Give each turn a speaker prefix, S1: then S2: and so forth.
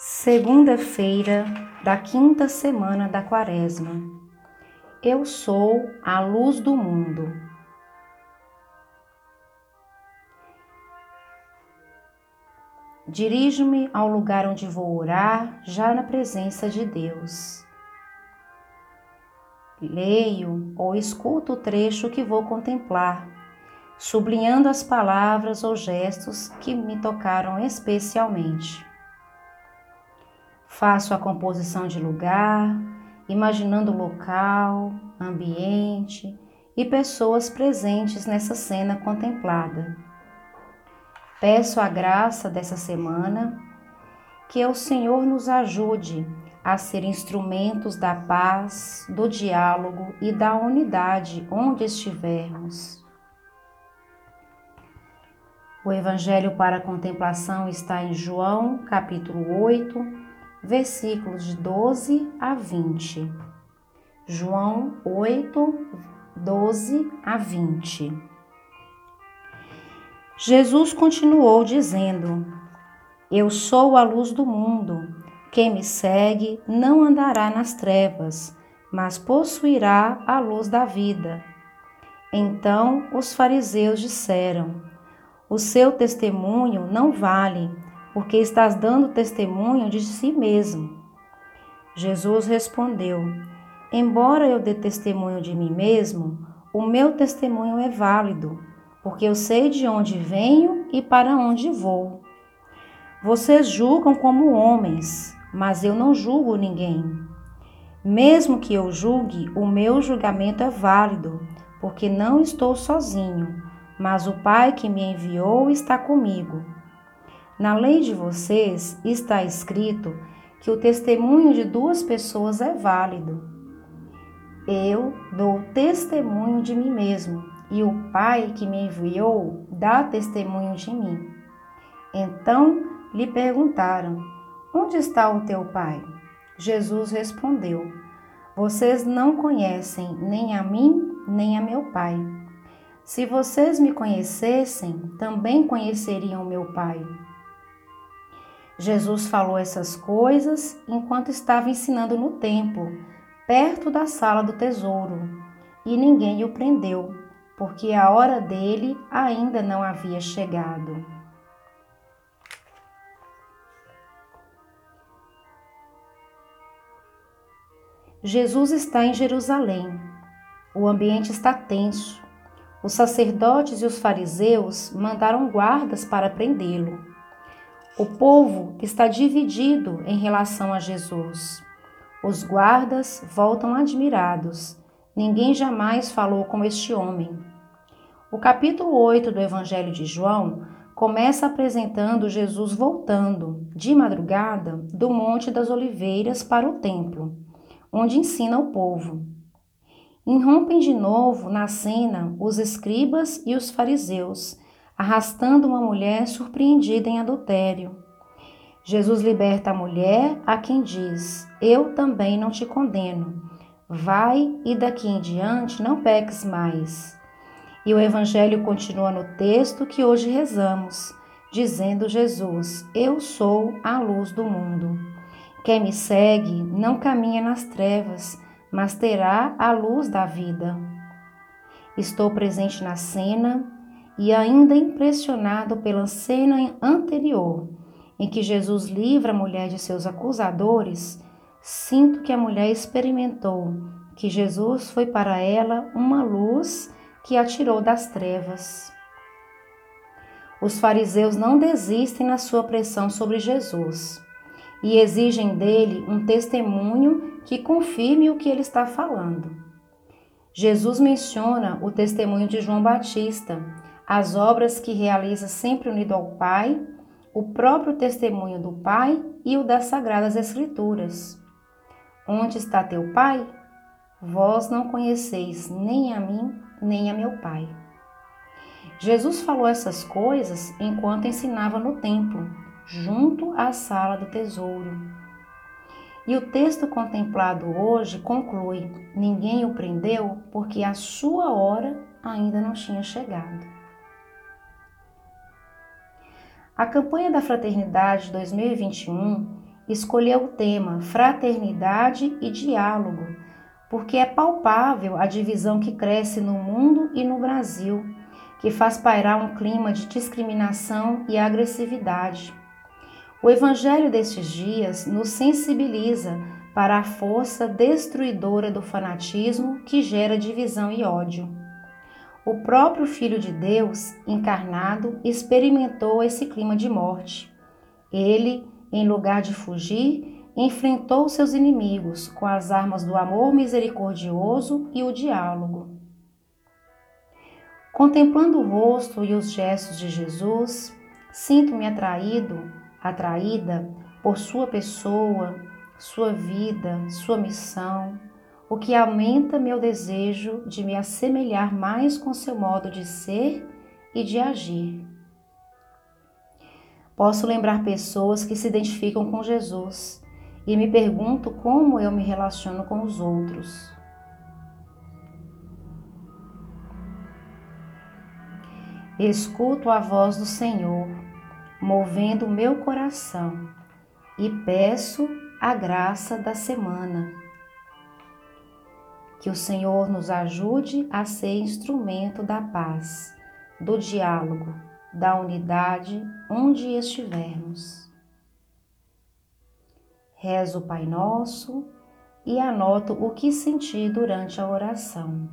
S1: Segunda-feira da quinta semana da Quaresma. Eu sou a luz do mundo. Dirijo-me ao lugar onde vou orar, já na presença de Deus. Leio ou escuto o trecho que vou contemplar, sublinhando as palavras ou gestos que me tocaram especialmente. Faço a composição de lugar, imaginando local, ambiente e pessoas presentes nessa cena contemplada. Peço a graça dessa semana que o Senhor nos ajude a ser instrumentos da paz, do diálogo e da unidade onde estivermos. O Evangelho para a contemplação está em João, capítulo 8, versículos de 12 a 20. João 8, 12 a 20. Jesus continuou dizendo: Eu sou a luz do mundo. Quem me segue não andará nas trevas, mas possuirá a luz da vida. Então os fariseus disseram: O seu testemunho não vale porque estás dando testemunho de si mesmo. Jesus respondeu: Embora eu dê testemunho de mim mesmo, o meu testemunho é válido, porque eu sei de onde venho e para onde vou. Vocês julgam como homens, mas eu não julgo ninguém. Mesmo que eu julgue, o meu julgamento é válido, porque não estou sozinho, mas o Pai que me enviou está comigo. Na lei de vocês está escrito que o testemunho de duas pessoas é válido. Eu dou testemunho de mim mesmo e o Pai que me enviou dá testemunho de mim. Então lhe perguntaram: Onde está o teu Pai? Jesus respondeu: Vocês não conhecem nem a mim, nem a meu Pai. Se vocês me conhecessem, também conheceriam meu Pai. Jesus falou essas coisas enquanto estava ensinando no templo, perto da sala do tesouro, e ninguém o prendeu, porque a hora dele ainda não havia chegado. Jesus está em Jerusalém. O ambiente está tenso. Os sacerdotes e os fariseus mandaram guardas para prendê-lo. O povo está dividido em relação a Jesus. Os guardas voltam admirados. Ninguém jamais falou com este homem. O capítulo 8 do Evangelho de João começa apresentando Jesus voltando, de madrugada, do Monte das Oliveiras para o templo, onde ensina o povo. Irrompem de novo na cena os escribas e os fariseus, arrastando uma mulher surpreendida em adultério. Jesus liberta a mulher a quem diz: Eu também não te condeno. Vai e daqui em diante não peques mais. E o evangelho continua no texto que hoje rezamos, dizendo Jesus: Eu sou a luz do mundo. Quem me segue não caminha nas trevas, mas terá a luz da vida. Estou presente na cena e ainda impressionado pela cena anterior, em que Jesus livra a mulher de seus acusadores, sinto que a mulher experimentou que Jesus foi para ela uma luz que a tirou das trevas. Os fariseus não desistem na sua pressão sobre Jesus e exigem dele um testemunho que confirme o que ele está falando. Jesus menciona o testemunho de João Batista, as obras que realiza sempre unido ao Pai, o próprio testemunho do Pai e o das Sagradas Escrituras. Onde está teu Pai? Vós não conheceis nem a mim, nem a meu Pai. Jesus falou essas coisas enquanto ensinava no templo, junto à sala do tesouro. E o texto contemplado hoje conclui: ninguém o prendeu porque a sua hora ainda não tinha chegado. A campanha da Fraternidade 2021 escolheu o tema Fraternidade e Diálogo, porque é palpável a divisão que cresce no mundo e no Brasil, que faz pairar um clima de discriminação e agressividade. O Evangelho destes dias nos sensibiliza para a força destruidora do fanatismo que gera divisão e ódio. O próprio Filho de Deus, encarnado, experimentou esse clima de morte. Ele, em lugar de fugir, enfrentou seus inimigos com as armas do amor misericordioso e o diálogo. Contemplando o rosto e os gestos de Jesus, sinto-me atraído, atraída por sua pessoa, sua vida, sua missão, o que aumenta meu desejo de me assemelhar mais com seu modo de ser e de agir. Posso lembrar pessoas que se identificam com Jesus e me pergunto como eu me relaciono com os outros. Escuto a voz do Senhor, movendo meu coração, e peço a graça da semana que o Senhor nos ajude a ser instrumento da paz, do diálogo, da unidade onde estivermos. Rezo o Pai Nosso e anoto o que senti durante a oração.